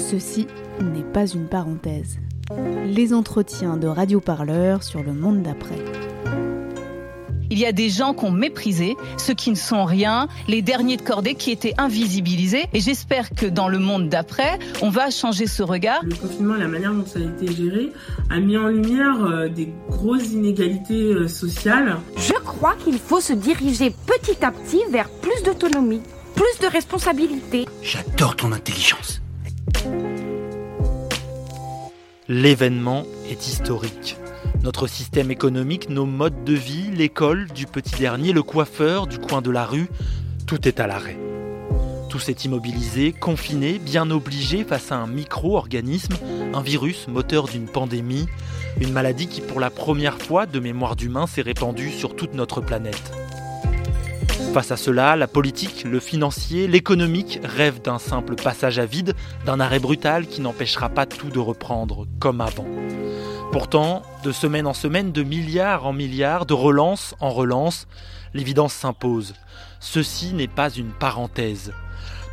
Ceci n'est pas une parenthèse. Les entretiens de Radio Parleur sur le monde d'après. Il y a des gens qu'on méprisé, ceux qui ne sont rien, les derniers de cordée qui étaient invisibilisés. Et j'espère que dans le monde d'après, on va changer ce regard. Le confinement, la manière dont ça a été géré, a mis en lumière euh, des grosses inégalités euh, sociales. Je crois qu'il faut se diriger petit à petit vers plus d'autonomie, plus de responsabilité. J'adore ton intelligence. L'événement est historique. Notre système économique, nos modes de vie, l'école, du petit dernier, le coiffeur, du coin de la rue, tout est à l'arrêt. Tout s'est immobilisé, confiné, bien obligé face à un micro-organisme, un virus moteur d'une pandémie, une maladie qui pour la première fois de mémoire d'humain s'est répandue sur toute notre planète. Face à cela, la politique, le financier, l'économique rêvent d'un simple passage à vide, d'un arrêt brutal qui n'empêchera pas tout de reprendre comme avant. Pourtant, de semaine en semaine, de milliards en milliards, de relance en relance, l'évidence s'impose. Ceci n'est pas une parenthèse.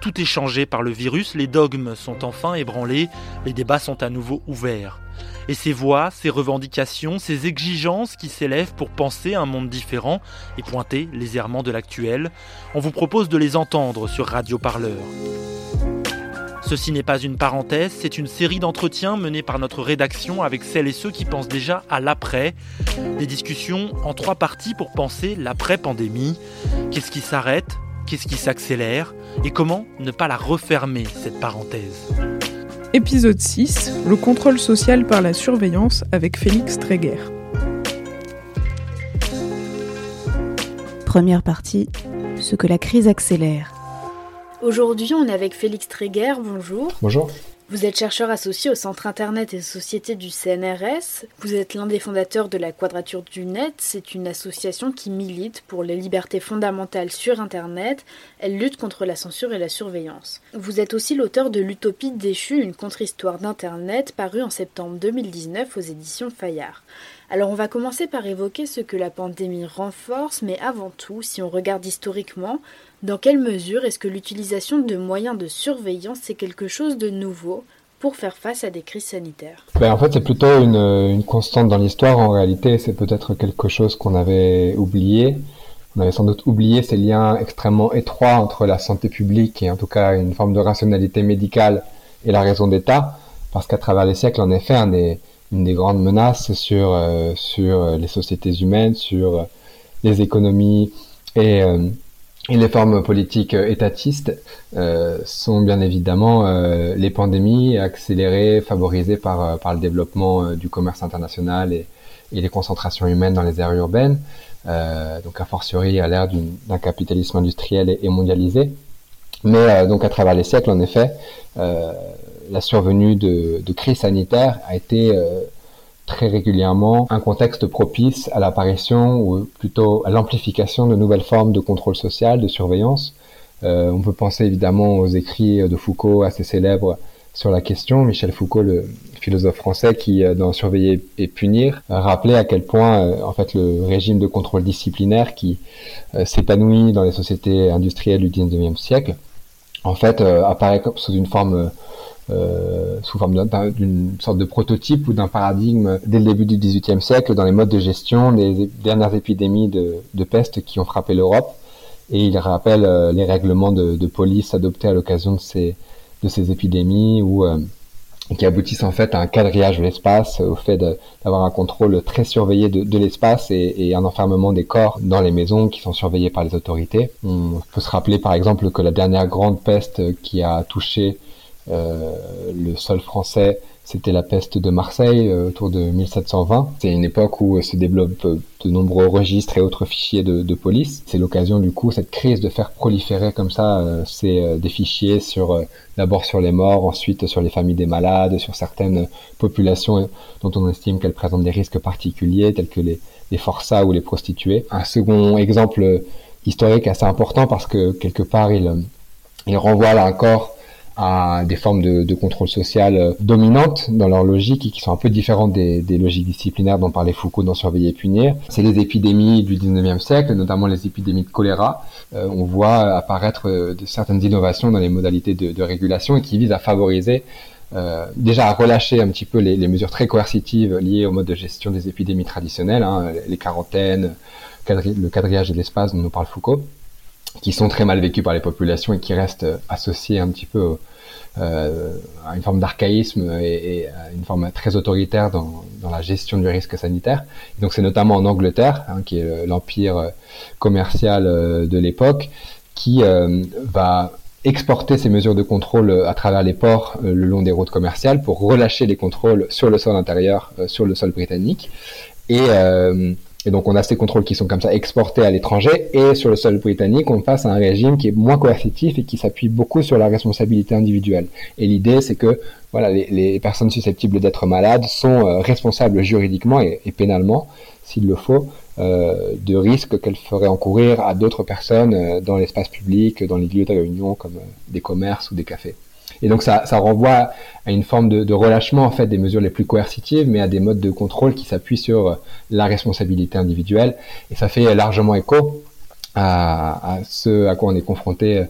Tout est changé par le virus, les dogmes sont enfin ébranlés, les débats sont à nouveau ouverts. Et ces voix, ces revendications, ces exigences qui s'élèvent pour penser un monde différent et pointer les errements de l'actuel, on vous propose de les entendre sur Radio Parleur. Ceci n'est pas une parenthèse, c'est une série d'entretiens menés par notre rédaction avec celles et ceux qui pensent déjà à l'après. Des discussions en trois parties pour penser l'après-pandémie. Qu'est-ce qui s'arrête? Qu'est-ce qui s'accélère Et comment ne pas la refermer, cette parenthèse Épisode 6 Le contrôle social par la surveillance avec Félix Tréguer. Première partie Ce que la crise accélère. Aujourd'hui, on est avec Félix Tréguer. Bonjour. Bonjour. Vous êtes chercheur associé au Centre Internet et Société du CNRS. Vous êtes l'un des fondateurs de la Quadrature du Net. C'est une association qui milite pour les libertés fondamentales sur Internet. Elle lutte contre la censure et la surveillance. Vous êtes aussi l'auteur de L'Utopie déchue, une contre-histoire d'Internet, paru en septembre 2019 aux éditions Fayard. Alors on va commencer par évoquer ce que la pandémie renforce, mais avant tout, si on regarde historiquement, dans quelle mesure est-ce que l'utilisation de moyens de surveillance est quelque chose de nouveau pour faire face à des crises sanitaires? Ben, En fait, c'est plutôt une, constante dans l'histoire. En réalité, c'est peut-être quelque chose qu'on avait oublié. On avait sans doute oublié ces liens extrêmement étroits entre la santé publique et en tout cas une forme de rationalité médicale et la raison d'État. Parce qu'à travers les siècles, en effet, un des, une des grandes menaces sur, euh, sur les sociétés humaines, sur les économies et, euh, et les formes politiques euh, étatistes euh, sont bien évidemment euh, les pandémies accélérées, favorisées par, par le développement du commerce international et, et, les concentrations humaines dans les aires urbaines, donc a fortiori à l'ère d'un capitalisme industriel et, et mondialisé. Mais donc à travers les siècles, en effet, la survenue de, de crises sanitaires a été très régulièrement un contexte propice à l'apparition ou plutôt à l'amplification de nouvelles formes de contrôle social, de surveillance. Euh, on peut penser évidemment aux écrits de Foucault assez célèbres sur la question. Michel Foucault, le philosophe français qui, euh, dans Surveiller et punir, rappelait à quel point, euh, en fait, le régime de contrôle disciplinaire qui euh, s'épanouit dans les sociétés industrielles du 19e siècle, en fait, apparaît sous une forme euh, sous forme d'une sorte de prototype ou d'un paradigme dès le début du XVIIIe siècle dans les modes de gestion des dernières épidémies de, peste qui ont frappé l'Europe. Et il rappelle euh, les règlements de, police adoptés à l'occasion de ces, de ces épidémies ou euh, qui aboutissent en fait à un quadrillage de l'espace, au fait d'avoir un contrôle très surveillé de, l'espace et, un enfermement des corps dans les maisons qui sont surveillées par les autorités. On peut se rappeler par exemple que la dernière grande peste qui a touché le sol français, c'était la peste de Marseille euh, autour de 1720. C'est une époque où se développent de nombreux registres et autres fichiers de, de police. C'est l'occasion du coup cette crise de faire proliférer comme ça euh, ces, des fichiers sur d'abord sur les morts, ensuite sur les familles des malades, sur certaines populations dont on estime qu'elles présentent des risques particuliers tels que les, les forçats ou les prostituées. Un second exemple historique assez important parce que quelque part il, il renvoie là encore à des formes de, de, contrôle social euh, dominantes dans leur logique et qui sont un peu différentes des, des logiques disciplinaires dont parlait Foucault dans Surveiller et punir. C'est les épidémies du 19e siècle, notamment les épidémies de choléra. Euh, on voit apparaître euh, de certaines innovations dans les modalités de, de, régulation et qui visent à favoriser déjà à relâcher un petit peu les, les, mesures très coercitives liées au mode de gestion des épidémies traditionnelles, hein, les quarantaines, le quadrillage de l'espace dont nous parle Foucault, qui sont très mal vécus par les populations et qui restent associés un petit peu euh, à une forme d'archaïsme et, à une forme très autoritaire dans, la gestion du risque sanitaire. donc c'est notamment en Angleterre, hein, qui est l'empire commercial euh, de l'époque, qui euh, va exporter ces mesures de contrôle à travers les ports le long des routes commerciales pour relâcher les contrôles sur le sol intérieur, sur le sol britannique. Et et donc on a ces contrôles qui sont comme ça exportés à l'étranger et sur le sol britannique on passe à un régime qui est moins coercitif et qui s'appuie beaucoup sur la responsabilité individuelle. Et l'idée c'est que voilà les, personnes susceptibles d'être malades sont euh, responsables juridiquement et, pénalement s'il le faut euh, de risques qu'elles feraient encourir à d'autres personnes euh, dans l'espace public, dans les lieux de réunion comme des commerces ou des cafés. Et donc ça, ça renvoie à une forme de, de, relâchement en fait des mesures les plus coercitives, mais à des modes de contrôle qui s'appuient sur euh, la responsabilité individuelle. Et ça fait largement écho à, ce à quoi on est confronté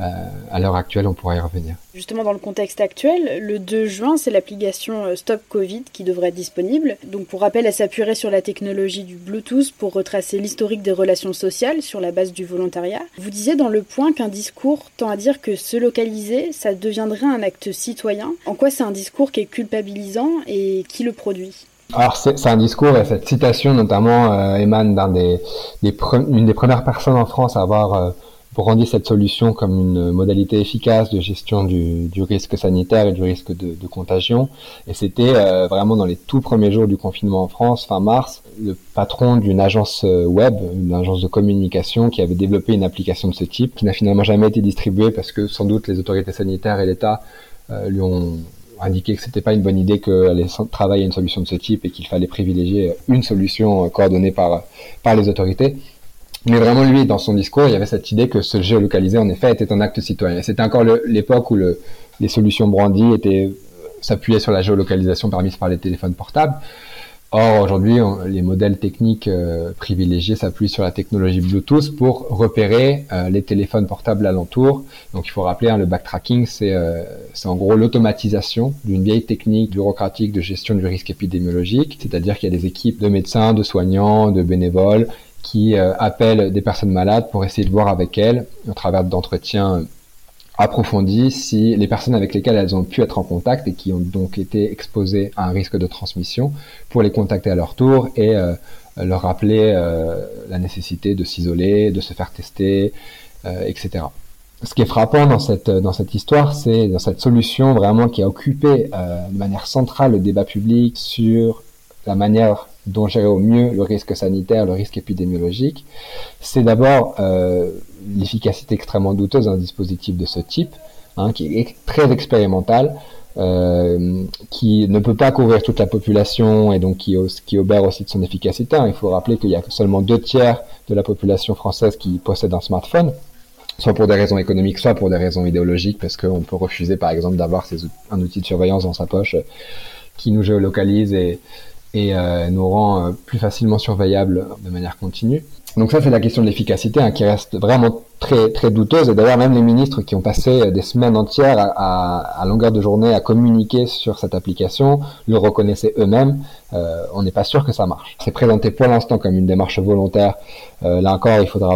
euh, à l'heure actuelle, on pourra y revenir. Justement, dans le contexte actuel, le 2 juin, c'est l'application euh, Stop Covid qui devrait être disponible. Donc, pour rappel, elle s'appuierait sur la technologie du Bluetooth pour retracer l'historique des relations sociales sur la base du volontariat. Vous disiez dans le point qu'un discours tend à dire que se localiser, ça deviendrait un acte citoyen. En quoi c'est un discours qui est culpabilisant et qui le produit? Alors c'est un discours et cette citation notamment euh, émane d'un des, des une des premières personnes en France à avoir brandit cette solution comme une modalité efficace de gestion du, du risque sanitaire et du risque de, de contagion. Et c'était euh, vraiment dans les tout premiers jours du confinement en France, fin mars, le patron d'une agence euh, web, une agence de communication qui avait développé une application de ce type, qui n'a finalement jamais été distribuée parce que sans doute les autorités sanitaires et l'État euh, lui ont indiqué que c'était pas une bonne idée qu'elle allait travailler une solution de ce type et qu'il fallait privilégier une solution coordonnée par par les autorités. Mais vraiment, lui, dans son discours, il y avait cette idée que se géolocaliser, en effet, était un acte citoyen. C'était encore l'époque où le, les solutions brandies étaient s'appuyaient sur la géolocalisation permise par les téléphones portables. Or, aujourd'hui, les modèles techniques euh, privilégiés s'appuient sur la technologie Bluetooth pour repérer euh, les téléphones portables alentour. Donc, il faut rappeler, hein, le backtracking, c'est euh, en gros l'automatisation d'une vieille technique bureaucratique de gestion du risque épidémiologique. C'est-à-dire qu'il y a des équipes de médecins, de soignants, de bénévoles qui euh, appellent des personnes malades pour essayer de voir avec elles, au travers d'entretiens approfondis, si les personnes avec lesquelles elles ont pu être en contact et qui ont donc été exposées à un risque de transmission, pour les contacter à leur tour et euh, leur rappeler euh, la nécessité de s'isoler, de se faire tester, etc. Ce qui est frappant dans cette dans cette histoire, c'est dans cette solution vraiment qui a occupé de manière centrale le débat public sur la manière dont gérer au mieux le risque sanitaire, le risque épidémiologique, c'est d'abord euh, l'efficacité extrêmement douteuse d'un dispositif de ce type, hein, qui est très expérimental, euh, qui ne peut pas couvrir toute la population et donc qui, qui obère aussi de son efficacité. Hein. Il faut rappeler qu'il y a seulement deux tiers de la population française qui possède un smartphone soit pour des raisons économiques, soit pour des raisons idéologiques, parce qu'on peut refuser par exemple d'avoir un outil de surveillance dans sa poche qui nous géolocalise et, et euh, nous rend euh, plus facilement surveillables de manière continue. Donc ça, c'est la question de l'efficacité hein, qui reste vraiment très très douteuse. Et d'ailleurs, même les ministres qui ont passé euh, des semaines entières à, à, longueur de journée à communiquer sur cette application le reconnaissaient eux-mêmes. Euh, on n'est pas sûr que ça marche. C'est présenté pour l'instant comme une démarche volontaire. Euh, là encore, il faudra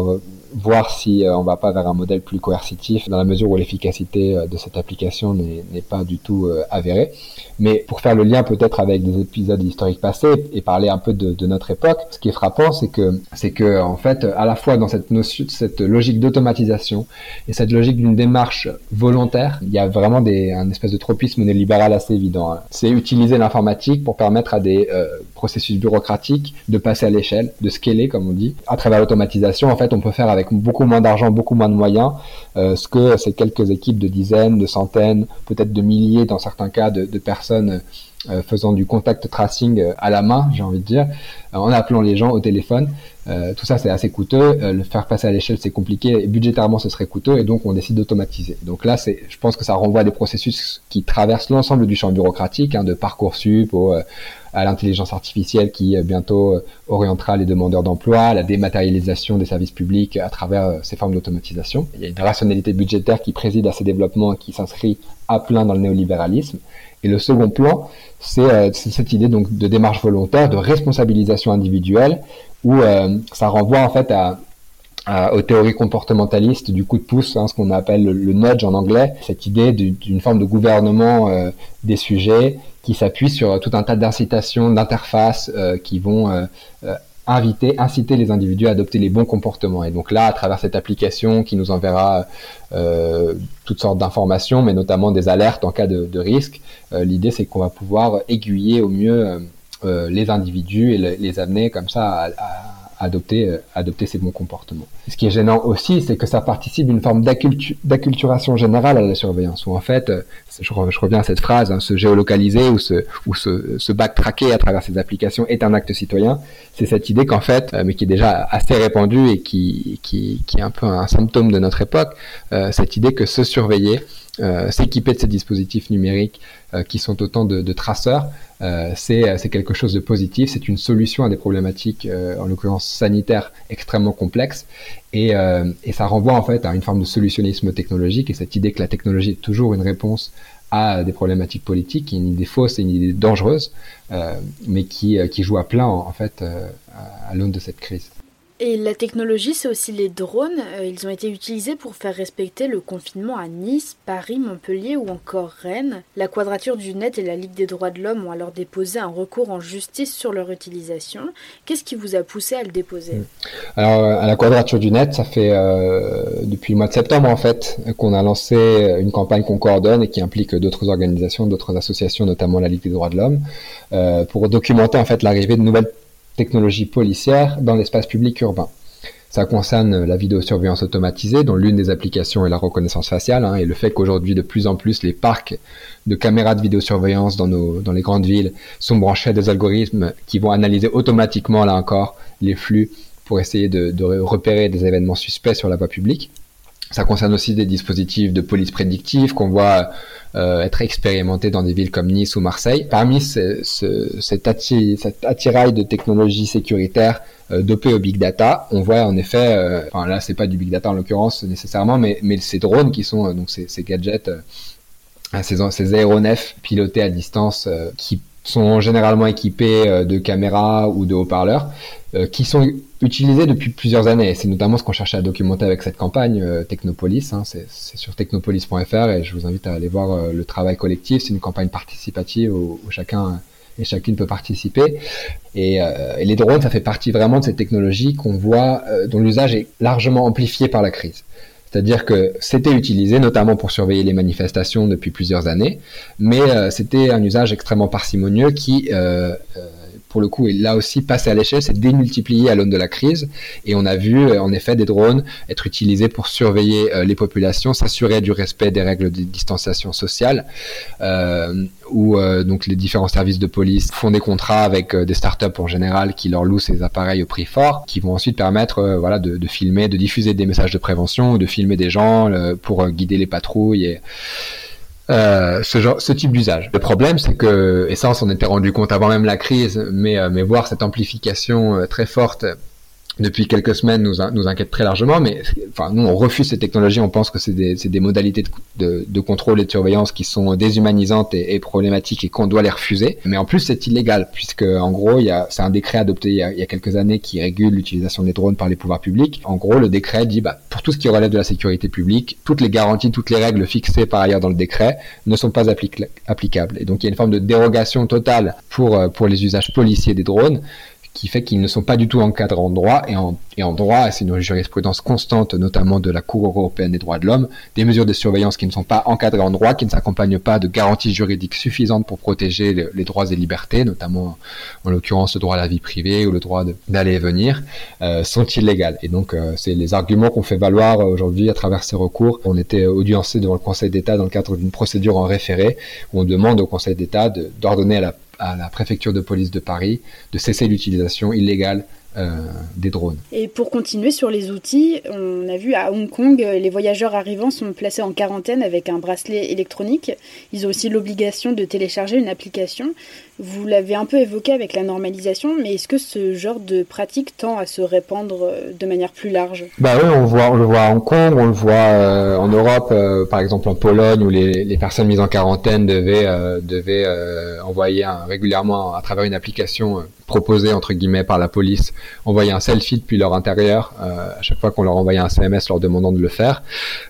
voir si euh, on va pas vers un modèle plus coercitif dans la mesure où l'efficacité euh, de cette application n'est pas du tout euh, avérée. Mais pour faire le lien peut-être avec des épisodes historiques passés et parler un peu de, de notre époque, ce qui est frappant, c'est que c'est que en fait, à la fois dans cette notion, cette logique d'automatisation et cette logique d'une démarche volontaire, il y a vraiment des, un espèce de tropisme néolibéral assez évident. Hein. C'est utiliser l'informatique pour permettre à des processus bureaucratiques de passer à l'échelle, de scaler comme on dit. À travers l'automatisation, en fait, on peut faire avec beaucoup moins d'argent, beaucoup moins de moyens, euh, ce que ces quelques équipes de dizaines, de centaines, peut-être de milliers dans certains cas de, de personnes euh, faisant du contact tracing euh, à la main, j'ai envie de dire, en appelant les gens au téléphone. tout ça, c'est assez coûteux. le faire passer à l'échelle, c'est compliqué. Et budgétairement, ce serait coûteux. Et donc, on décide d'automatiser. Donc là, c'est, je pense que ça renvoie à des processus qui traversent l'ensemble du champ bureaucratique, hein, de Parcoursup au, à l'intelligence artificielle qui bientôt orientera les demandeurs d'emploi, la dématérialisation des services publics à travers ces formes d'automatisation. Il y a une rationalité budgétaire qui préside à ces développements et qui s'inscrit à plein dans le néolibéralisme. Et le second plan, c'est cette idée donc de démarche volontaire, de responsabilisation individuelle, où ça renvoie en fait à, aux théories comportementalistes du coup de pouce, hein, ce qu'on appelle le, nudge en anglais, cette idée d'une forme de gouvernement euh, des sujets qui s'appuie sur tout un tas d'incitations, d'interfaces euh, qui vont euh, inviter, inciter les individus à adopter les bons comportements. Et donc là, à travers cette application qui nous enverra toutes sortes d'informations, mais notamment des alertes en cas de, risque, l'idée c'est qu'on va pouvoir aiguiller au mieux les individus et les amener comme ça à adopter, euh, adopter ces bons comportements. Ce qui est gênant aussi, c'est que ça participe d'une forme d'acculturation générale à la surveillance, où en fait, euh, je, reviens à cette phrase, hein, se géolocaliser ou se, ou se, se backtracker à travers ces applications est un acte citoyen. C'est cette idée qu'en fait, euh, mais qui est déjà assez répandue et qui, qui, qui est un peu un symptôme de notre époque, cette idée que se surveiller, s'équiper de ces dispositifs numériques qui sont autant de, de traceurs, euh, c'est quelque chose de positif, c'est une solution à des problématiques, euh, en l'occurrence sanitaires, extrêmement complexes, et, euh, et, ça renvoie en fait à une forme de solutionnisme technologique. Et cette idée que la technologie est toujours une réponse à des problématiques politiques, une idée fausse et une idée dangereuse, mais qui, qui joue à plein en, fait à l'aune de cette crise. Et la technologie, c'est aussi les drones. Euh, ils ont été utilisés pour faire respecter le confinement à Nice, Paris, Montpellier ou encore Rennes. La Quadrature du Net et la Ligue des droits de l'homme ont alors déposé un recours en justice sur leur utilisation. Qu'est-ce qui vous a poussé à le déposer Alors, euh, à la Quadrature du Net, ça fait euh, depuis le mois de septembre en fait qu'on a lancé une campagne qu'on coordonne et qui implique d'autres organisations, d'autres associations, notamment la Ligue des droits de l'homme, pour documenter en fait l'arrivée de nouvelles technologies policières dans l'espace public urbain. Ça concerne la vidéosurveillance automatisée, dont l'une des applications est la reconnaissance faciale, hein, et le fait qu'aujourd'hui de plus en plus les parcs de caméras de vidéosurveillance dans, nos, dans les grandes villes sont branchés à des algorithmes qui vont analyser automatiquement, là encore, les flux pour essayer de, de repérer des événements suspects sur la voie publique. Ça concerne aussi des dispositifs de police prédictive qu'on voit euh, être expérimentés dans des villes comme Nice ou Marseille. Parmi ce, ce, cet, attirail de technologies sécuritaires euh, dopées au big data, on voit en effet, euh, enfin là c'est pas du big data en l'occurrence nécessairement, mais, ces drones qui sont donc ces, gadgets, ces aéronefs pilotés à distance qui sont généralement équipés de caméras ou de haut-parleurs, qui sont utilisé depuis plusieurs années. C'est notamment ce qu'on cherchait à documenter avec cette campagne euh, Technopolis. Hein. C'est sur technopolis.fr et je vous invite à aller voir euh, le travail collectif. C'est une campagne participative où, chacun et chacune peut participer. Et, euh, les drones, ça fait partie vraiment de cette technologie qu'on voit, dont l'usage est largement amplifié par la crise. C'est-à-dire que c'était utilisé notamment pour surveiller les manifestations depuis plusieurs années, mais c'était un usage extrêmement parcimonieux qui pour le coup, est là aussi passé à l'échelle, c'est démultiplié à l'aune de la crise. Et on a vu, euh, en effet, des drones être utilisés pour surveiller euh, les populations, s'assurer du respect des règles de distanciation sociale, euh, où donc les différents services de police font des contrats avec des startups en général qui leur louent ces appareils au prix fort, qui vont ensuite permettre, voilà, de, de, filmer, de diffuser des messages de prévention, de filmer des gens pour guider les patrouilles et euh, ce, genre, ce type d'usage. Le problème, c'est que, et ça on s'en était rendu compte avant même la crise, mais, euh, mais voir cette amplification euh, très forte depuis quelques semaines nous, nous inquiète très largement, mais enfin, nous, on refuse ces technologies, on pense que c'est des, des, modalités de, de, de, contrôle et de surveillance qui sont déshumanisantes et, et problématiques et qu'on doit les refuser. Mais en plus, c'est illégal, puisque en gros, c'est un décret adopté il y a, il y a quelques années qui régule l'utilisation des drones par les pouvoirs publics. En gros, le décret dit, bah, pour tout ce qui relève de la sécurité publique, toutes les garanties, toutes les règles fixées par ailleurs dans le décret ne sont pas applicables. Et donc, il y a une forme de dérogation totale pour, euh, pour les usages policiers des drones qui fait qu'ils ne sont pas du tout encadrés en droit et en, et droit, c'est une jurisprudence constante, notamment de la Cour européenne des droits de l'homme, des mesures de surveillance qui ne sont pas encadrées en droit, qui ne s'accompagnent pas de garanties juridiques suffisantes pour protéger les, droits et libertés, notamment en l'occurrence le droit à la vie privée ou le droit d'aller et venir, euh, sont illégales. Et donc euh, c'est les arguments qu'on fait valoir aujourd'hui à travers ces recours. On était audiencé devant le Conseil d'État dans le cadre d'une procédure en référé où on demande au Conseil d'État d'ordonner à la à la préfecture de police de Paris de cesser l'utilisation illégale des drones. Et pour continuer sur les outils, on a vu à Hong Kong, les voyageurs arrivants sont placés en quarantaine avec un bracelet électronique. Ils ont aussi l'obligation de télécharger une application. Vous l'avez un peu évoqué avec la normalisation, mais est-ce que ce genre de pratique tend à se répandre euh, de manière plus large? Bah oui, on, voit, on le voit à Hong Kong, on le voit euh, en Europe, euh, par exemple en Pologne, où les, les, personnes mises en quarantaine devaient, devaient envoyer un, régulièrement à travers une application proposée entre guillemets par la police, envoyer un selfie depuis leur intérieur à chaque fois qu'on leur envoyait un SMS leur demandant de le faire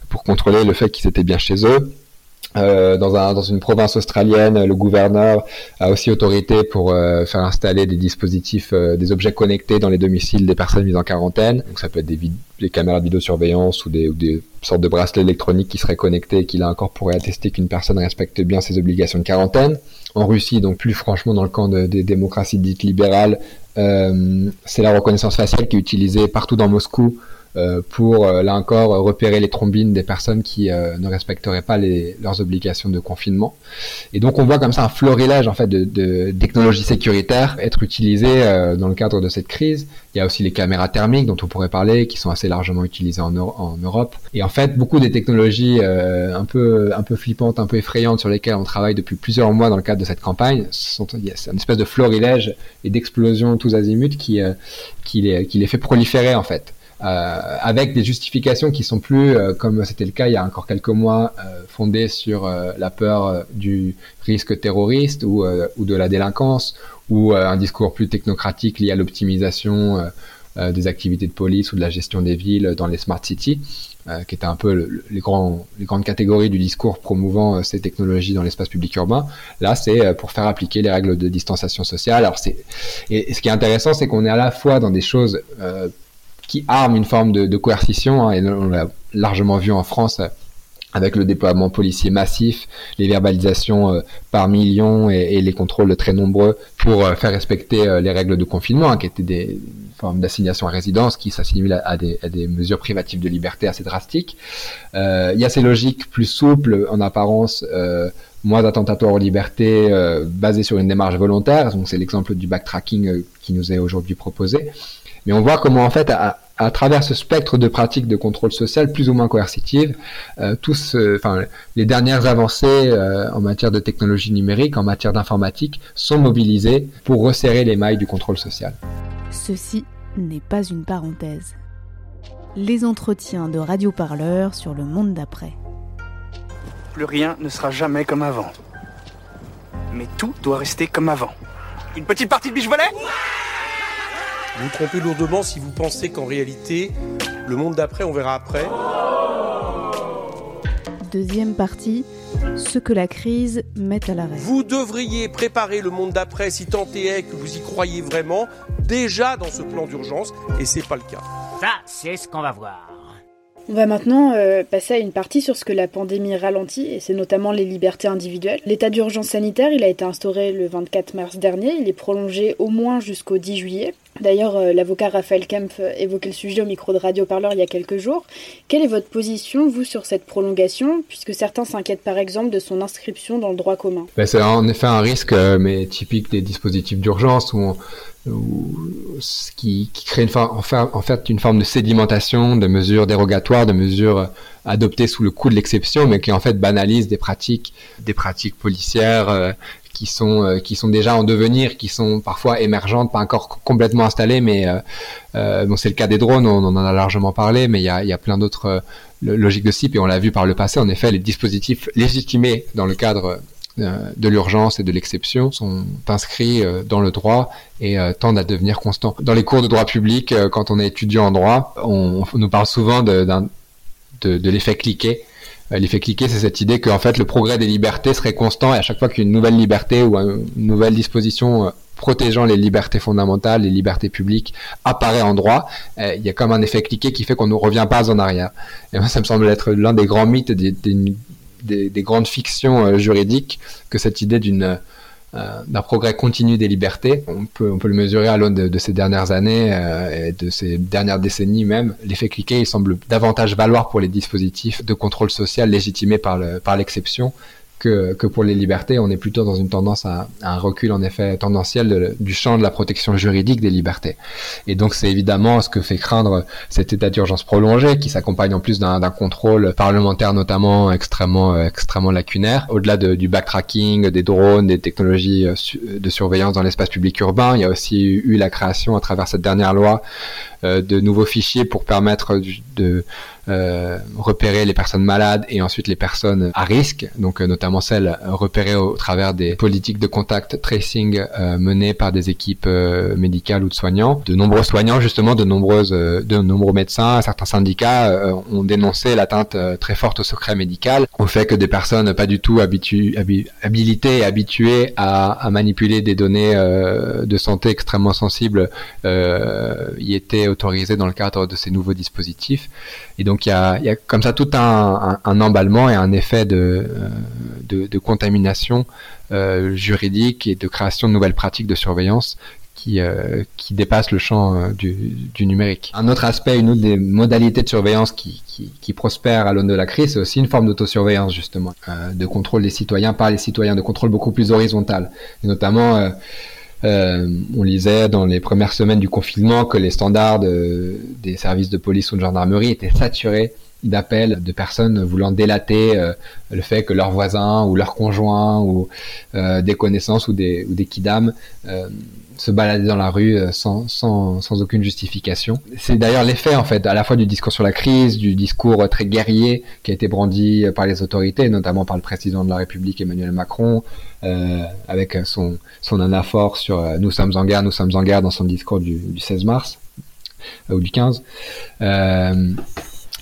pour contrôler le fait qu'ils étaient bien chez eux. Euh, dans, un, dans une province australienne, le gouverneur a aussi autorité pour euh, faire installer des dispositifs, euh, des objets connectés dans les domiciles des personnes mises en quarantaine. Donc ça peut être des, caméras de vidéosurveillance ou des, ou des sortes de bracelets électroniques qui seraient connectés et qui là encore pourraient attester qu'une personne respecte bien ses obligations de quarantaine. En Russie, donc plus franchement dans le camp des démocraties dites libérales, c'est la reconnaissance faciale qui est utilisée partout dans Moscou euh, pour, euh, là encore, repérer les trombines des personnes qui euh, ne respecteraient pas les, leurs obligations de confinement. Et donc on voit comme ça un florilège en fait de, de technologies sécuritaires être utilisées dans le cadre de cette crise. Il y a aussi les caméras thermiques dont on pourrait parler, qui sont assez largement utilisées en, en Europe. Et en fait, beaucoup des technologies un peu un peu flippantes, un peu effrayantes sur lesquelles on travaille depuis plusieurs mois dans le cadre de cette campagne, sont, c'est une espèce de florilège et d'explosion tous azimuts qui qui les, qui les fait proliférer en fait. Euh, avec des justifications qui sont plus, euh, comme c'était le cas il y a encore quelques mois, euh, fondées sur la peur du risque terroriste ou, ou de la délinquance, ou un discours plus technocratique lié à l'optimisation des activités de police ou de la gestion des villes dans les smart cities, qui était un peu les, grands, les grandes catégories du discours promouvant ces technologies dans l'espace public urbain. Là, c'est pour faire appliquer les règles de distanciation sociale. Alors, c'est et, ce qui est intéressant, c'est qu'on est à la fois dans des choses qui arme une forme de, de coercition, hein, et on l'a largement vu en France euh, avec le déploiement policier massif, les verbalisations euh, par millions et, et, les contrôles très nombreux pour euh, faire respecter les règles de confinement, hein, qui étaient des formes d'assignation à résidence qui s'assimilent à, des, à, des, mesures privatives de liberté assez drastiques. Il y a ces logiques plus souples en apparence moins attentatoires aux libertés, euh, basées sur une démarche volontaire. Donc c'est l'exemple du backtracking qui nous est aujourd'hui proposé. Mais on voit comment en fait, à, à, travers ce spectre de pratiques de contrôle social plus ou moins coercitives, euh, tous, euh, enfin, les dernières avancées euh, en matière de technologie numérique, en matière d'informatique, sont mobilisées pour resserrer les mailles du contrôle social. Ceci n'est pas une parenthèse. Les entretiens de Radio Parleur sur le monde d'après. Plus rien ne sera jamais comme avant. Mais tout doit rester comme avant. Une petite partie de biche volet? Vous vous trompez lourdement si vous pensez qu'en réalité, le monde d'après, on verra après. Deuxième partie, ce que la crise met à l'arrêt. Vous devriez préparer le monde d'après si tant est que vous y croyez vraiment, déjà dans ce plan d'urgence, et c'est pas le cas. Ça, c'est ce qu'on va voir. On va maintenant euh, passer à une partie sur ce que la pandémie ralentit, et c'est notamment les libertés individuelles. L'état d'urgence sanitaire, il a été instauré le 24 mars dernier, il est prolongé au moins jusqu'au 10 juillet. D'ailleurs, euh, l'avocat Raphaël Kempf évoquait le sujet au micro de Radio Parleur il y a quelques jours. Quelle est votre position, vous, sur cette prolongation, puisque certains s'inquiètent par exemple de son inscription dans le droit commun? Ben, C'est en effet un risque, euh, mais typique des dispositifs d'urgence, où on qui, qui, crée une en, fait, une forme de sédimentation de mesures dérogatoires, de mesures adoptées sous le coup de l'exception, mais qui en fait banalise des pratiques, des pratiques policières euh, qui sont euh, qui sont déjà en devenir, qui sont parfois émergentes, pas encore complètement installées, mais euh, euh bon c'est le cas des drones, on, en a largement parlé, mais il y a, plein d'autres logiques de type et on l'a vu par le passé. En effet, les dispositifs légitimés dans le cadre euh, de l'urgence et de l'exception sont inscrits euh, dans le droit et euh, tendent à devenir constants. Dans les cours de droit public, quand on est étudiant en droit, on, nous parle souvent de, de, l'effet cliquet. L'effet cliquet, c'est cette idée qu'en fait le progrès des libertés serait constant et à chaque fois qu'une nouvelle liberté ou une nouvelle disposition protégeant les libertés fondamentales, les libertés publiques apparaît en droit, il y a comme un effet cliquet qui fait qu'on ne revient pas en arrière. Et moi, ça me semble être l'un des grands mythes des, des, grandes fictions euh, juridiques que cette idée d'une euh, d'un progrès continu des libertés. On peut, le mesurer à l'aune de, ces dernières années euh, et de ces dernières décennies même. L'effet cliquet, il semble davantage valoir pour les dispositifs de contrôle social légitimés par l'exception que, que pour les libertés, on est plutôt dans une tendance à, un recul en effet tendanciel du champ de la protection juridique des libertés. Et donc c'est évidemment ce que fait craindre cet état d'urgence prolongé qui s'accompagne en plus d'un contrôle parlementaire notamment extrêmement euh, extrêmement lacunaire. Au-delà de, du backtracking, des drones, des technologies euh, de surveillance dans l'espace public urbain, il y a aussi eu la création à travers cette dernière loi euh, de nouveaux fichiers pour permettre de euh, repérer les personnes malades et ensuite les personnes à risque, donc euh, notamment celles repérées au, travers des politiques de contact tracing euh, menées par des équipes médicales ou de soignants. De nombreux soignants, justement, de nombreuses, de nombreux médecins, certains syndicats ont dénoncé l'atteinte très forte au secret médical, au fait que des personnes pas du tout habilitées et habituées à, à, manipuler des données de santé extrêmement sensibles y étaient autorisées dans le cadre de ces nouveaux dispositifs. Et donc il y a, comme ça tout un, emballement et un effet de, euh, contamination euh, juridique et de création de nouvelles pratiques de surveillance qui, euh, qui dépassent le champ du, numérique. Un autre aspect, une autre des modalités de surveillance qui, qui, prospère à l'aune de la crise, c'est aussi une forme d'autosurveillance justement, de contrôle des citoyens par les citoyens, de contrôle beaucoup plus horizontal, notamment euh, on lisait dans les premières semaines du confinement que les standards des services de police ou de gendarmerie étaient saturés d'appels de personnes voulant délater euh, le fait que leurs voisins ou leurs conjoints ou euh, des connaissances ou des, ou des kidams se balader dans la rue euh, sans, sans, aucune justification. C'est d'ailleurs l'effet en fait à la fois du discours sur la crise, du discours très guerrier qui a été brandi par les autorités, notamment par le président de la République Emmanuel Macron, euh, avec son, son anaphore sur euh, Nous sommes en guerre, nous sommes en guerre dans son discours du, du 16 mars euh, ou du 15. Euh,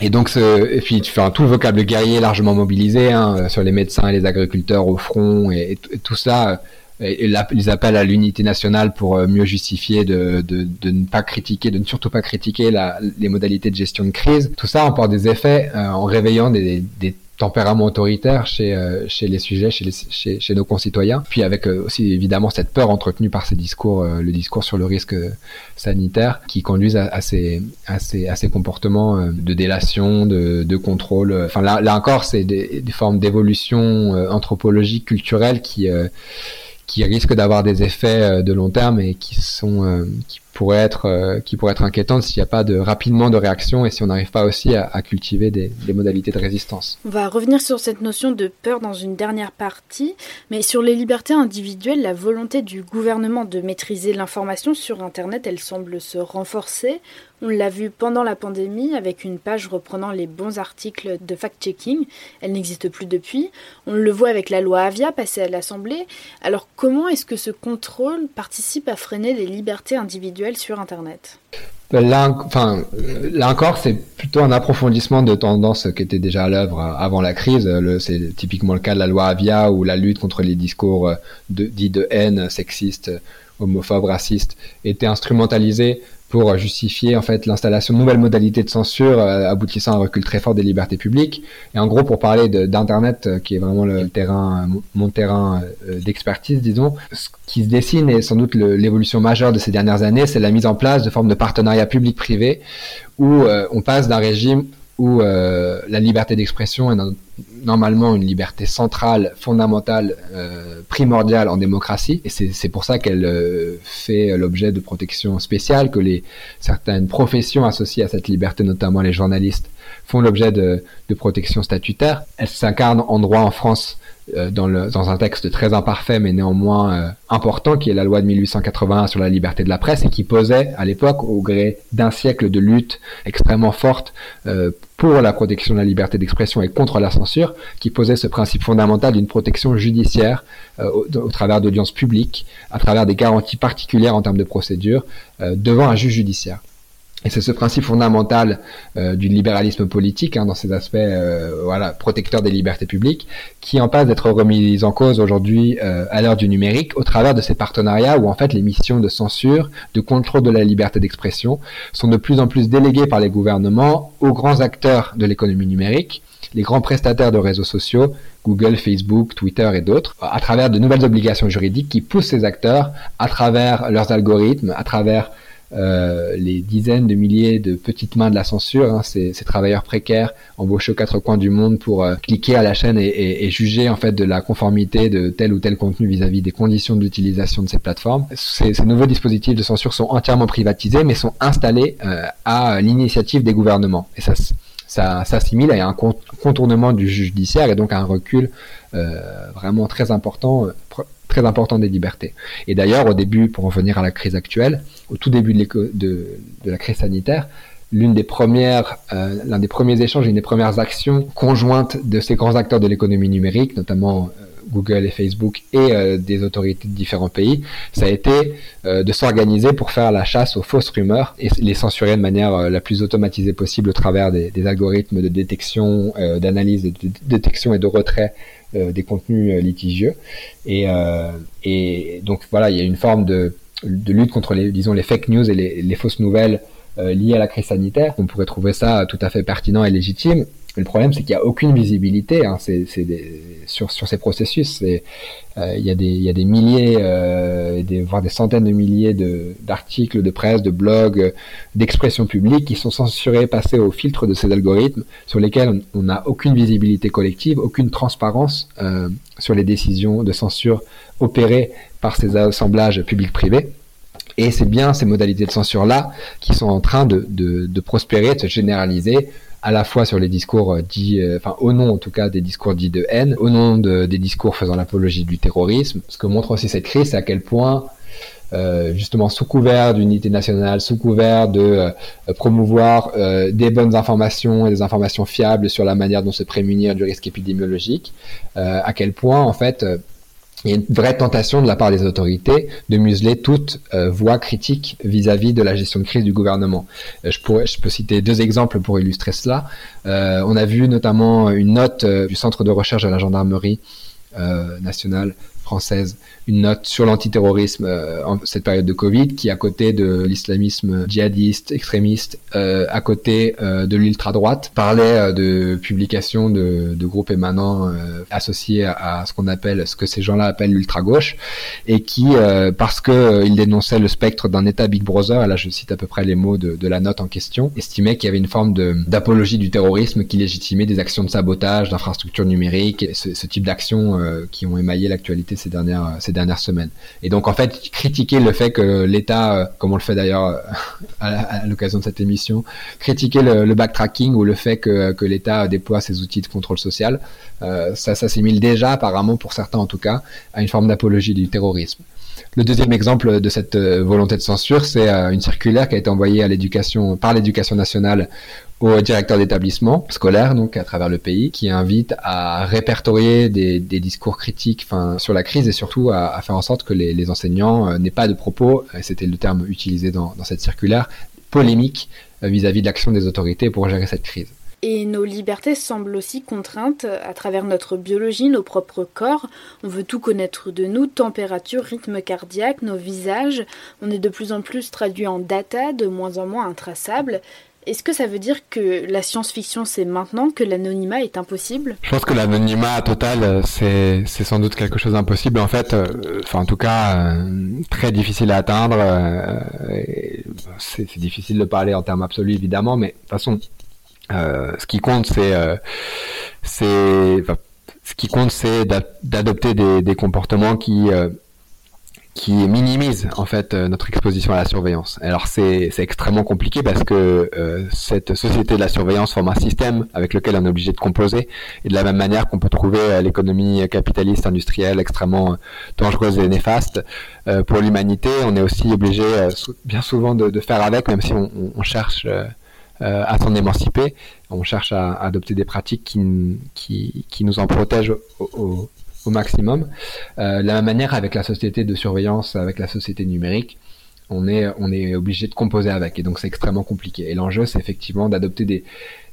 et donc, ce, et puis, un tout le vocable guerrier largement mobilisé hein, sur les médecins et les agriculteurs au front et tout ça et, les appels à l'unité nationale pour euh, mieux justifier de, de, de, ne pas critiquer, de ne surtout pas critiquer la, les modalités de gestion de crise. Tout ça emporte des effets euh, en réveillant des, des tempérament autoritaire chez, euh, chez les sujets, chez, chez, nos concitoyens. Puis avec aussi évidemment cette peur entretenue par ces discours, le discours sur le risque sanitaire qui conduisent à, à, ces, à, ces, à ces comportements de délation, de, de contrôle. Enfin là, là encore, c'est des, des formes d'évolution anthropologique, culturelle qui qui risquent d'avoir des effets euh, de long terme et qui sont euh, qui pourraient être euh, qui pourraient être inquiétantes s'il n'y a pas de rapidement de réaction et si on n'arrive pas aussi à, cultiver des, modalités de résistance. On va revenir sur cette notion de peur dans une dernière partie, mais sur les libertés individuelles, la volonté du gouvernement de maîtriser l'information sur Internet, elle semble se renforcer. On l'a vu pendant la pandémie avec une page reprenant les bons articles de fact-checking. Elle n'existe plus depuis. On le voit avec la loi Avia passée à l'Assemblée. Alors comment est-ce que ce contrôle participe à freiner les libertés individuelles sur Internet Là, enfin, là encore, c'est plutôt un approfondissement de tendances qui étaient déjà à l'œuvre avant la crise. C'est typiquement le cas de la loi Avia ou la lutte contre les discours dits de haine, sexistes, homophobes, racistes, était instrumentalisée pour justifier en fait l'installation de nouvelles modalités de censure euh, aboutissant à un recul très fort des libertés publiques. Et en gros, pour parler d'internet, euh, qui est vraiment le terrain, mon terrain euh, d'expertise, disons, ce qui se dessine et sans doute l'évolution majeure de ces dernières années, c'est la mise en place de formes de partenariats public-privé où on passe d'un régime où euh, la liberté d'expression est normalement une liberté centrale, fondamentale, euh, primordiale en démocratie, et c'est pour ça qu'elle euh, fait l'objet de protection spéciale, que les certaines professions associées à cette liberté, notamment les journalistes, font l'objet de, de protection statutaire. Elle s'incarne en droit en France dans, le, dans, un texte très imparfait mais néanmoins euh, important qui est la loi de 1881 sur la liberté de la presse et qui posait à l'époque au gré d'un siècle de lutte extrêmement forte euh, pour la protection de la liberté d'expression et contre la censure qui posait ce principe fondamental d'une protection judiciaire au, au, travers d'audiences publiques à travers des garanties particulières en termes de procédure devant un juge judiciaire. Et c'est ce principe fondamental euh, du libéralisme politique, hein, dans ses aspects euh, voilà, protecteurs des libertés publiques, qui en passe d'être remis en cause aujourd'hui euh, à l'heure du numérique au travers de ces partenariats où en fait les missions de censure, de contrôle de la liberté d'expression sont de plus en plus déléguées par les gouvernements aux grands acteurs de l'économie numérique, les grands prestataires de réseaux sociaux, Google, Facebook, Twitter et d'autres, à travers de nouvelles obligations juridiques qui poussent ces acteurs, à travers leurs algorithmes, à travers euh, les dizaines de milliers de petites mains de la censure, hein, ces, travailleurs précaires embauchés aux quatre coins du monde pour euh, cliquer à la chaîne et, juger en fait de la conformité de tel ou tel contenu vis-à-vis des conditions d'utilisation de ces plateformes. Ces, nouveaux dispositifs de censure sont entièrement privatisés, mais sont installés euh, à l'initiative des gouvernements. Et ça, ça s'assimile à un contournement du judiciaire et donc à un recul vraiment très important très important des libertés. Et d'ailleurs, au début, pour en venir à la crise actuelle, au tout début de, la crise sanitaire, l'une des premières, euh, l'un des premiers échanges, une des premières actions conjointes de ces grands acteurs de l'économie numérique, notamment euh, Google et Facebook et euh, des autorités de différents pays, ça a été de s'organiser pour faire la chasse aux fausses rumeurs et les censurer de manière la plus automatisée possible au travers des algorithmes de détection, d'analyse, de détection et de retrait des contenus litigieux. Et, et donc voilà, il y a une forme de, de lutte contre les, disons, les fake news et les, les fausses nouvelles liées à la crise sanitaire. On pourrait trouver ça tout à fait pertinent et légitime. Le problème, c'est qu'il n'y a aucune visibilité hein, sur, ces processus. Euh, il, y a des, milliers, euh, voire des centaines de milliers d'articles de presse, de blogs, d'expressions publiques qui sont censurés, passés au filtre de ces algorithmes, sur lesquels on n'a aucune visibilité collective, aucune transparence euh, sur les décisions de censure opérées par ces assemblages publics-privés. Et c'est bien ces modalités de censure-là qui sont en train de, de prospérer, de se généraliser à la fois sur les discours euh, dits, euh, enfin au nom en tout cas des discours dits de haine, au nom de, des discours faisant l'apologie du terrorisme. Ce que montre aussi cette crise, c'est à quel point euh, justement sous couvert d'unité nationale, sous couvert de promouvoir des bonnes informations et des informations fiables sur la manière dont se prémunir du risque épidémiologique, à quel point en fait il y a une vraie tentation de la part des autorités de museler toute euh, voix critique vis-à-vis de la gestion de crise du gouvernement. Euh, je, pourrais, peux citer deux exemples pour illustrer cela. Euh, on a vu notamment une note du Centre de recherche de la gendarmerie nationale française une note sur l'antiterrorisme euh, en cette période de Covid, qui à côté de l'islamisme djihadiste, extrémiste, euh, à côté euh, de l'ultra-droite, parlait de publications de, de groupes émanants associés à, ce qu'on appelle, ce que ces gens-là appellent l'ultra-gauche, et qui, parce que il dénonçait le spectre d'un État Big Brother, là je cite à peu près les mots de, la note en question, estimait qu'il y avait une forme d'apologie du terrorisme qui légitimait des actions de sabotage d'infrastructures numériques, ce type d'actions qui ont émaillé l'actualité ces dernières, ces dernières semaines. Et donc en fait, critiquer le fait que l'État, euh, comme on le fait d'ailleurs euh, à, l'occasion de cette émission, critiquer le, backtracking ou le fait que, que l'État déploie ses outils de contrôle social, euh, ça s'assimile déjà apparemment, pour certains en tout cas, à une forme d'apologie du terrorisme. Le deuxième exemple de cette volonté de censure, c'est une circulaire qui a été envoyée à l'éducation par l'éducation nationale au directeur d'établissement scolaire, donc à travers le pays, qui invite à répertorier des, discours critiques sur la crise et surtout à, faire en sorte que les, enseignants euh, n'aient pas de propos, c'était le terme utilisé dans, cette circulaire, polémique euh, vis-à-vis de l'action des autorités pour gérer cette crise. Et nos libertés semblent aussi contraintes à travers notre biologie, nos propres corps. On veut tout connaître de nous, température, rythme cardiaque, nos visages. On est de plus en plus traduit en data, de moins en moins intraçable. Est-ce que ça veut dire que la science-fiction, c'est maintenant que l'anonymat est impossible? Je pense que l'anonymat total, euh, c'est, sans doute quelque chose d'impossible. En fait, euh, enfin, en tout cas, euh, très difficile à atteindre. c'est, difficile de parler en termes absolus, évidemment, mais de toute façon, ce qui compte, c'est, ce qui compte, c'est d'adopter des comportements qui qui minimise en fait euh, notre exposition à la surveillance. Alors c'est extrêmement compliqué parce que euh, cette société de la surveillance forme un système avec lequel on est obligé de composer et de la même manière qu'on peut trouver euh, l'économie capitaliste industrielle extrêmement dangereuse et néfaste pour l'humanité, on est aussi obligé bien souvent de, de, faire avec, même si on, on cherche à s'en émanciper, on cherche à, à, adopter des pratiques qui, qui, qui nous en protègent au, au au maximum. Euh, la même manière avec la société de surveillance, avec la société numérique, on est, on est obligé de composer avec. Et donc c'est extrêmement compliqué. Et l'enjeu, c'est effectivement d'adopter des,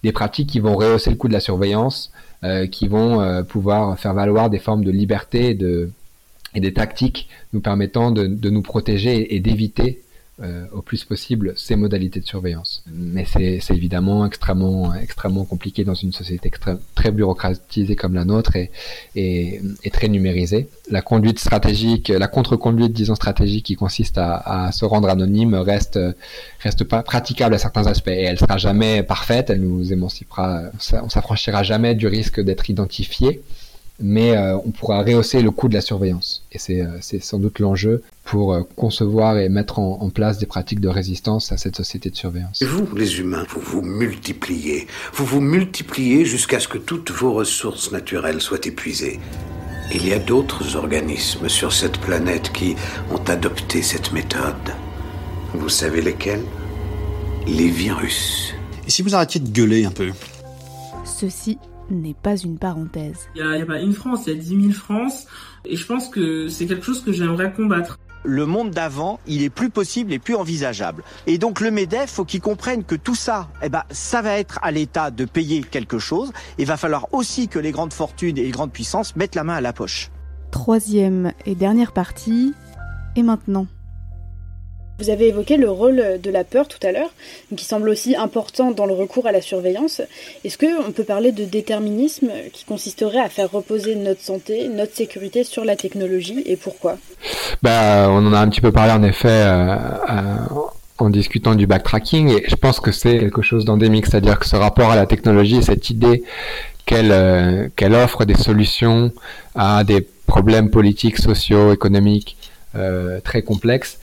des pratiques qui vont rehausser le coût de la surveillance, euh, qui vont euh, pouvoir faire valoir des formes de liberté et, de, et des tactiques nous permettant de, de nous protéger et d'éviter euh, au plus possible ces modalités de surveillance. Mais c'est évidemment extrêmement extrêmement compliqué dans une société très bureaucratisée comme la nôtre et, et, et, très numérisée. La conduite stratégique, la contre-conduite disons stratégique qui consiste à, à, se rendre anonyme reste reste pas praticable à certains aspects et elle sera jamais parfaite. Elle nous émancipera, on s'affranchira jamais du risque d'être identifié mais euh, on pourra rehausser le coût de la surveillance. Et c'est euh, sans doute l'enjeu pour euh, concevoir et mettre en, en, place des pratiques de résistance à cette société de surveillance. Et vous, les humains, vous vous multipliez. Vous vous multipliez jusqu'à ce que toutes vos ressources naturelles soient épuisées. Il y a d'autres organismes sur cette planète qui ont adopté cette méthode. Vous savez lesquels? Les virus. Et si vous arrêtiez de gueuler un peu? Ceci n'est pas une parenthèse. Il n'y a, a, pas une France, il y a 10 000 France. Et je pense que c'est quelque chose que j'aimerais combattre. Le monde d'avant, il est plus possible et plus envisageable. Et donc le MEDEF, faut qu'il comprenne que tout ça, eh ben, ça va être à l'État de payer quelque chose. Il va falloir aussi que les grandes fortunes et les grandes puissances mettent la main à la poche. Troisième et dernière partie, et maintenant vous avez évoqué le rôle de la peur tout à l'heure, qui semble aussi important dans le recours à la surveillance. Est-ce qu'on peut parler de déterminisme qui consisterait à faire reposer notre santé, notre sécurité sur la technologie et pourquoi? Bah, On en a un petit peu parlé en effet euh, euh, en discutant du backtracking et je pense que c'est quelque chose d'endémique, c'est-à-dire que ce rapport à la technologie et cette idée qu'elle euh, qu'elle offre des solutions à des problèmes politiques, sociaux, économiques très complexes,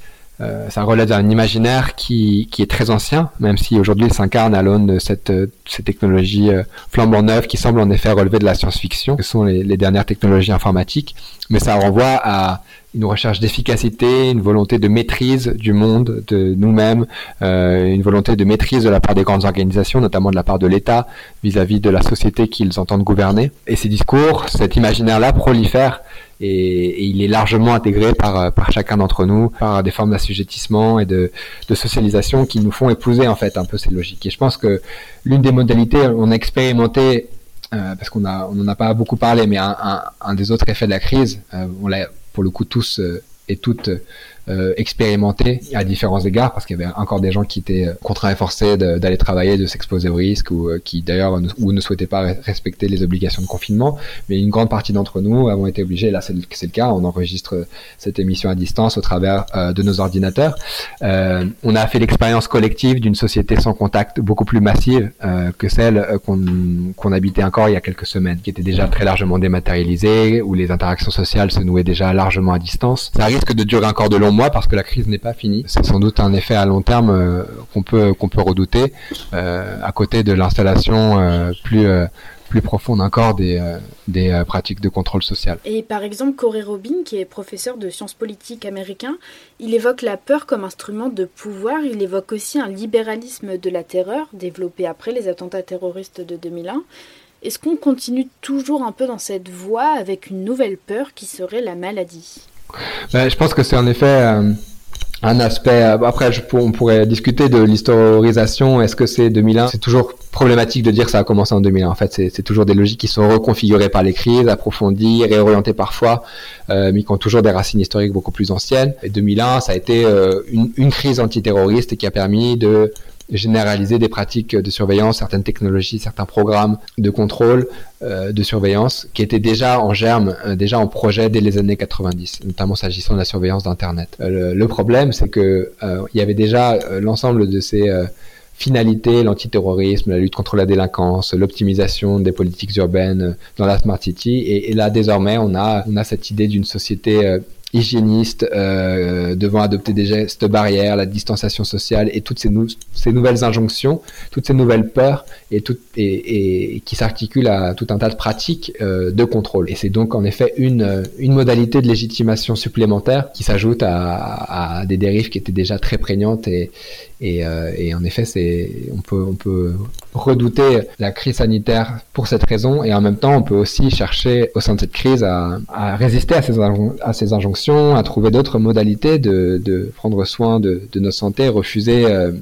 ça relève d'un imaginaire qui, qui est très ancien, même si aujourd'hui il s'incarne à l'aune de cette, cette technologie euh, flambant neuve qui semble en effet relever de la science-fiction, que sont les, les, dernières technologies informatiques. Mais ça renvoie à une recherche d'efficacité, une volonté de maîtrise du monde, de nous-mêmes, euh, une volonté de maîtrise de la part des grandes organisations, notamment de la part de l'État, vis-à-vis de la société qu'ils entendent gouverner. Et ces discours, cet imaginaire-là prolifère et, il est largement intégré par, par chacun d'entre nous, par des formes d'assujettissement et de, de, socialisation qui nous font épouser en fait un peu ces logiques. Et je pense que l'une des modalités, on a expérimenté, euh, parce qu'on a, on n'en a pas beaucoup parlé, mais un, un, un, des autres effets de la crise, euh, on l'a pour le coup tous euh, et toutes euh, expérimenté à différents égards parce qu'il y avait encore des gens qui étaient contraints et forcés d'aller travailler, de s'exposer au risque ou euh, qui d'ailleurs ou ne souhaitaient pas respecter les obligations de confinement. Mais une grande partie d'entre nous avons été obligés, là c'est le, cas, on enregistre cette émission à distance au travers euh, de nos ordinateurs. Euh, on a fait l'expérience collective d'une société sans contact beaucoup plus massive euh, que celle qu'on qu habitait encore il y a quelques semaines, qui était déjà très largement dématérialisée, où les interactions sociales se nouaient déjà largement à distance. Ça risque de durer encore de longs mois parce que la crise n'est pas finie. C'est sans doute un effet à long terme euh, qu'on peut redouter euh, à côté de l'installation euh, plus plus profonde encore des, des pratiques de contrôle social. Et par exemple, Corey Robin, qui est professeur de sciences politiques américain, il évoque la peur comme instrument de pouvoir, il évoque aussi un libéralisme de la terreur développé après les attentats terroristes de 2001. Est-ce qu'on continue toujours un peu dans cette voie avec une nouvelle peur qui serait la maladie? Ben, je pense que c'est en effet euh, un aspect. Euh, après, on pourrait discuter de l'historisation. Est-ce que c'est 2001 C'est toujours problématique de dire que ça a commencé en 2001. En fait, c'est toujours des logiques qui sont reconfigurées par les crises, approfondies, réorientées parfois, euh, mais qui ont toujours des racines historiques beaucoup plus anciennes. Et 2001, ça a été une crise antiterroriste qui a permis de généraliser des pratiques de surveillance, certaines technologies, certains programmes de contrôle, euh, de surveillance qui étaient déjà en germe, euh, déjà en projet dès les années 90, notamment s'agissant de la surveillance d'Internet. Euh, le, problème, c'est que il y avait déjà l'ensemble de ces finalités, l'antiterrorisme, la lutte contre la délinquance, l'optimisation des politiques urbaines dans la smart city, et, là désormais on a cette idée d'une société hygiénistes euh, devant adopter des gestes barrières, la distanciation sociale et toutes ces nouvelles injonctions, toutes ces nouvelles peurs et, tout, et, et qui s'articulent à tout un tas de pratiques euh, de contrôle. Et c'est donc en effet une, une modalité de légitimation supplémentaire qui s'ajoute à, à, des dérives qui étaient déjà très prégnantes et, et, euh, et en effet, c'est on peut on peut redouter la crise sanitaire pour cette raison. Et en même temps, on peut aussi chercher au sein de cette crise à, à résister à ces, injonctions, à trouver d'autres modalités de, de prendre soin de, de notre santé, refuser euh,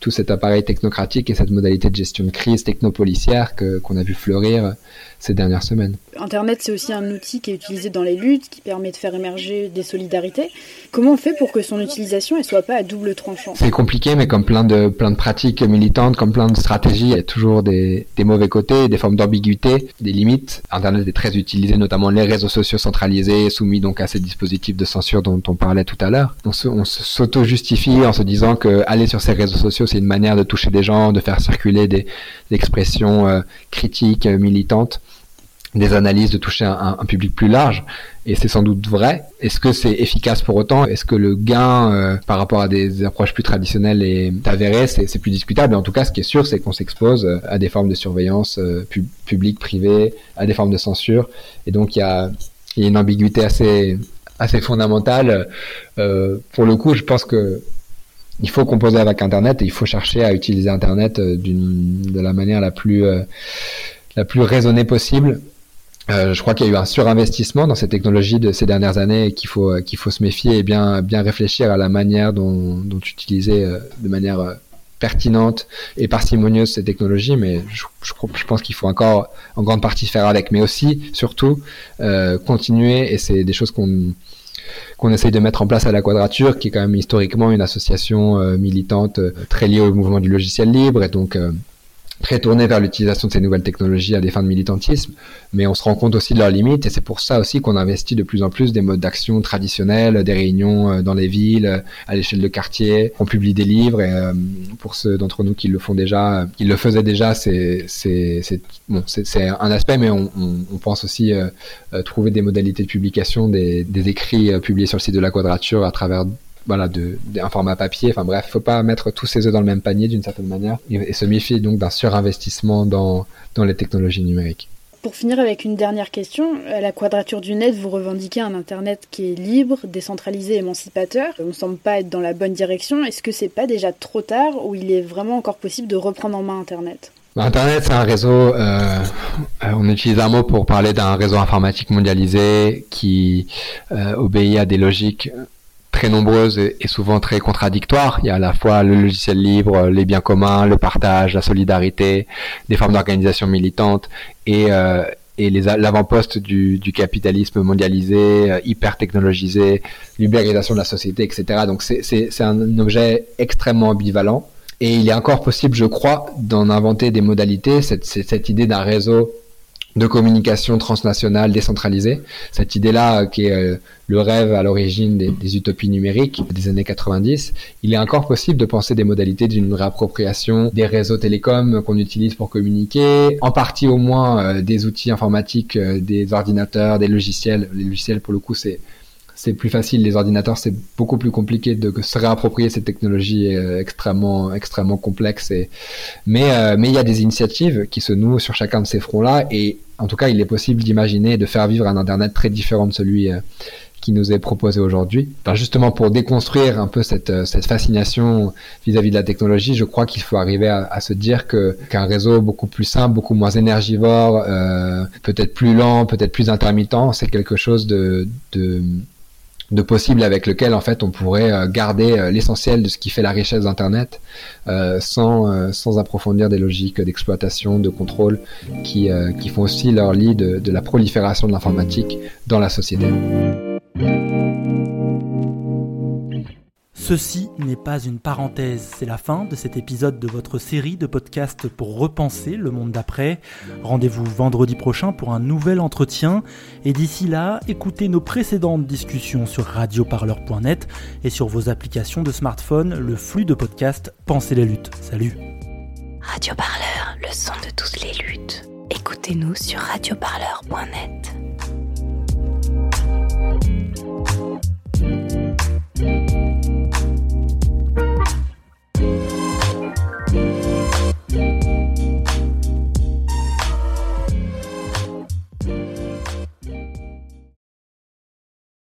tout cet appareil technocratique et cette modalité de gestion de crise technopolicière que qu'on a vu fleurir ces dernières semaines. Internet, c'est aussi un outil qui est utilisé dans les luttes, qui permet de faire émerger des solidarités. Comment on fait pour que son utilisation ne soit pas à double tranchant? C'est compliqué, mais comme plein de, plein de pratiques militantes, comme plein de stratégies, il y a toujours des, des mauvais côtés, des formes d'ambiguïté, des limites. Internet est très utilisé, notamment les réseaux sociaux centralisés, soumis donc à ces dispositifs de censure dont on parlait tout à l'heure. On s'auto-justifie en se disant que aller sur ces réseaux sociaux, c'est une manière de toucher des gens, de faire circuler des, expressions euh, critiques, euh, militantes des analyses, de toucher un, public plus large. Et c'est sans doute vrai. Est-ce que c'est efficace pour autant? Est-ce que le gain euh, par rapport à des approches plus traditionnelles est avéré? C'est plus discutable. En tout cas, ce qui est sûr, c'est qu'on s'expose euh, à des formes de surveillance euh, publique, privée, à des formes de censure. Et donc, il y a, y a, une ambiguïté assez, assez fondamentale. pour le coup, je pense que il faut composer avec Internet et il faut chercher à utiliser Internet de la manière la plus la plus raisonnée possible euh, je crois qu'il y a eu un surinvestissement dans ces technologies de ces dernières années et qu'il faut euh, qu'il faut se méfier et bien bien réfléchir à la manière dont, dont utiliser euh, de manière pertinente et parcimonieuse ces technologies, mais je, je, je pense qu'il faut encore en grande partie faire avec, mais aussi surtout continuer. Et c'est des choses qu'on qu'on essaye de mettre en place à la Quadrature, qui est quand même historiquement une association militante très liée au mouvement du logiciel libre. Et donc très tourné vers l'utilisation de ces nouvelles technologies à des fins de militantisme, mais on se rend compte aussi de leurs limites et c'est pour ça aussi qu'on investit de plus en plus des modes d'action traditionnels, des réunions euh, dans les villes, euh, à l'échelle de quartier, on publie des livres et euh, pour ceux d'entre nous qui le font déjà, ils le faisaient déjà, c'est un aspect, mais on, pense aussi trouver des modalités de publication des écrits publiés sur le site de la Quadrature à travers voilà, de, un format papier. Enfin bref, faut pas mettre tous ses œufs dans le même panier d'une certaine manière et, se méfier donc d'un surinvestissement dans, dans les technologies numériques. Pour finir avec une dernière question, à la quadrature du net, vous revendiquez un Internet qui est libre, décentralisé, émancipateur. On ne semble pas être dans la bonne direction. Est-ce que c'est pas déjà trop tard ou il est vraiment encore possible de reprendre en main Internet? Internet, c'est un réseau, euh, on utilise un mot pour parler d'un réseau informatique mondialisé qui euh, obéit à des logiques très nombreuses et, souvent très contradictoires. Il y a à la fois le logiciel libre, les biens communs, le partage, la solidarité, des formes d'organisation militante et, euh, et l'avant-poste du, du, capitalisme mondialisé, euh, hyper technologisé, l'ubérisation de la société, etc. Donc c'est un objet extrêmement ambivalent. Et il est encore possible, je crois, d'en inventer des modalités. Cette, cette idée d'un réseau de communication transnationale décentralisée. Cette idée-là, euh, qui est euh, le rêve à l'origine des, utopies numériques des années 90, il est encore possible de penser des modalités d'une réappropriation des réseaux télécoms qu'on utilise pour communiquer, en partie au moins euh, des outils informatiques, des ordinateurs, des logiciels. Les logiciels, pour le coup, c'est c'est plus facile. Les ordinateurs, c'est beaucoup plus compliqué de se réapproprier cette technologie extrêmement, extrêmement complexe. Mais, mais il y a des initiatives qui se nouent sur chacun de ces fronts-là. Et en tout cas, il est possible d'imaginer de faire vivre un Internet très différent de celui euh, qui nous est proposé aujourd'hui. justement, pour déconstruire un peu cette, euh, cette fascination vis-à-vis de la technologie, je crois qu'il faut arriver à, se dire que qu'un réseau beaucoup plus simple, beaucoup moins énergivore, euh, peut-être plus lent, peut-être plus intermittent, c'est quelque chose de, de de possible avec lequel en fait on pourrait euh, garder euh, l'essentiel de ce qui fait la richesse d'Internet euh, sans, sans approfondir des logiques d'exploitation, de contrôle qui, qui font aussi leur lit de, de la prolifération de l'informatique dans la société. Ceci n'est pas une parenthèse, c'est la fin de cet épisode de votre série de podcasts pour repenser le monde d'après. Rendez-vous vendredi prochain pour un nouvel entretien et d'ici là, écoutez nos précédentes discussions sur radioparleur.net et sur vos applications de smartphone, le flux de podcasts Pensez les luttes. Salut Radio Parleur, le son de toutes les luttes. Écoutez-nous sur radioparleur.net.